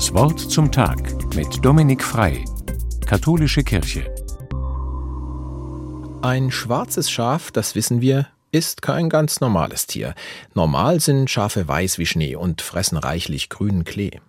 Das Wort zum Tag mit Dominik Frei, Katholische Kirche. Ein schwarzes Schaf, das wissen wir, ist kein ganz normales Tier. Normal sind Schafe weiß wie Schnee und fressen reichlich grünen Klee.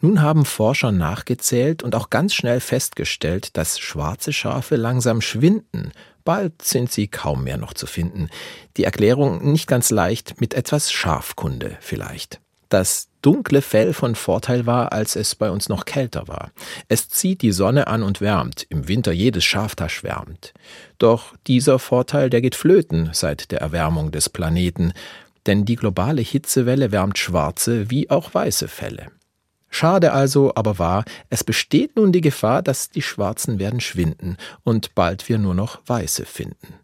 Nun haben Forscher nachgezählt und auch ganz schnell festgestellt, dass schwarze Schafe langsam schwinden. Bald sind sie kaum mehr noch zu finden. Die Erklärung nicht ganz leicht, mit etwas Schafkunde vielleicht. Das dunkle Fell von Vorteil war, als es bei uns noch kälter war. Es zieht die Sonne an und wärmt, im Winter jedes Schaf da schwärmt. Doch dieser Vorteil, der geht flöten seit der Erwärmung des Planeten, denn die globale Hitzewelle wärmt schwarze wie auch weiße Felle. Schade also, aber wahr, es besteht nun die Gefahr, dass die Schwarzen werden schwinden und bald wir nur noch Weiße finden.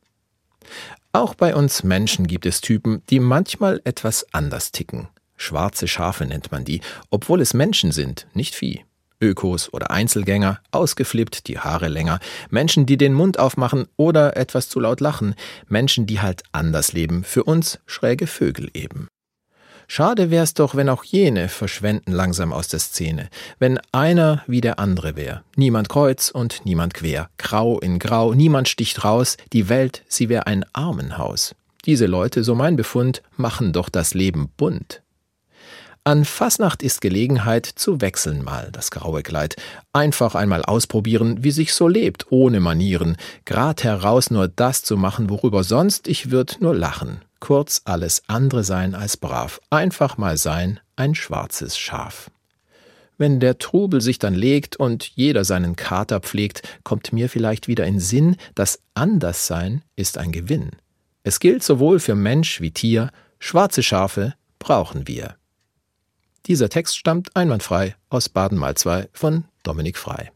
Auch bei uns Menschen gibt es Typen, die manchmal etwas anders ticken. Schwarze Schafe nennt man die, obwohl es Menschen sind, nicht Vieh. Ökos oder Einzelgänger, ausgeflippt, die Haare länger, Menschen, die den Mund aufmachen oder etwas zu laut lachen, Menschen, die halt anders leben, für uns schräge Vögel eben. Schade wär's doch, wenn auch jene verschwenden langsam aus der Szene, wenn einer wie der andere wär, niemand kreuz und niemand quer, grau in grau, niemand sticht raus, die Welt, sie wär ein Armenhaus. Diese Leute, so mein Befund, machen doch das Leben bunt. An Fasnacht ist Gelegenheit zu wechseln mal das graue Kleid. Einfach einmal ausprobieren, wie sich so lebt, ohne Manieren. Grad heraus nur das zu machen, worüber sonst ich würd nur lachen kurz alles andere sein als brav, einfach mal sein, ein schwarzes Schaf. Wenn der Trubel sich dann legt und jeder seinen Kater pflegt, kommt mir vielleicht wieder in Sinn, das Anderssein ist ein Gewinn. Es gilt sowohl für Mensch wie Tier, schwarze Schafe brauchen wir. Dieser Text stammt einwandfrei aus Baden-Malzwei von Dominik Frei.